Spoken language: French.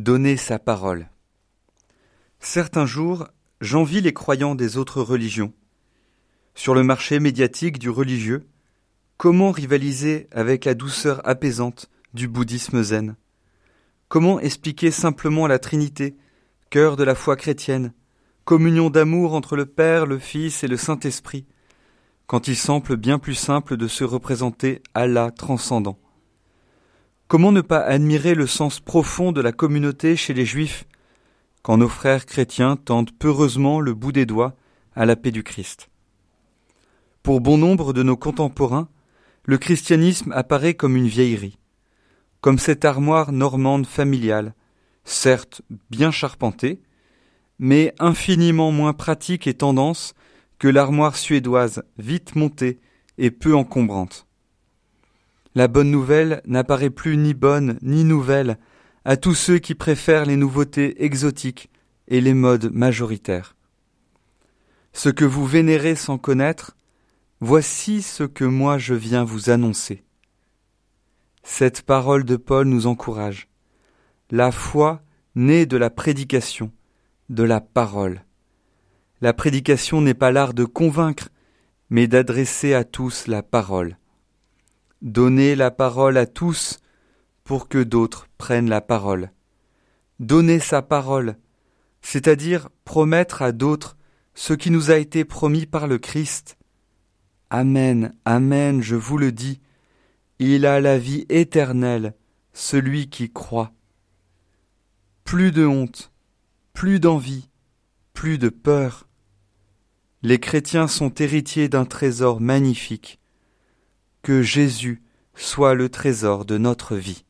Donner sa parole. Certains jours, j'envie les croyants des autres religions. Sur le marché médiatique du religieux, comment rivaliser avec la douceur apaisante du bouddhisme zen? Comment expliquer simplement la Trinité, cœur de la foi chrétienne, communion d'amour entre le Père, le Fils et le Saint-Esprit, quand il semble bien plus simple de se représenter Allah transcendant? Comment ne pas admirer le sens profond de la communauté chez les Juifs, quand nos frères chrétiens tendent peureusement le bout des doigts à la paix du Christ? Pour bon nombre de nos contemporains, le christianisme apparaît comme une vieillerie comme cette armoire normande familiale, certes bien charpentée, mais infiniment moins pratique et tendance que l'armoire suédoise vite montée et peu encombrante. La bonne nouvelle n'apparaît plus ni bonne ni nouvelle à tous ceux qui préfèrent les nouveautés exotiques et les modes majoritaires. Ce que vous vénérez sans connaître, voici ce que moi je viens vous annoncer. Cette parole de Paul nous encourage. La foi naît de la prédication, de la parole. La prédication n'est pas l'art de convaincre, mais d'adresser à tous la parole. Donner la parole à tous pour que d'autres prennent la parole. Donner sa parole, c'est-à-dire promettre à d'autres ce qui nous a été promis par le Christ. Amen, Amen, je vous le dis, il a la vie éternelle, celui qui croit. Plus de honte, plus d'envie, plus de peur. Les chrétiens sont héritiers d'un trésor magnifique. Que Jésus soit le trésor de notre vie.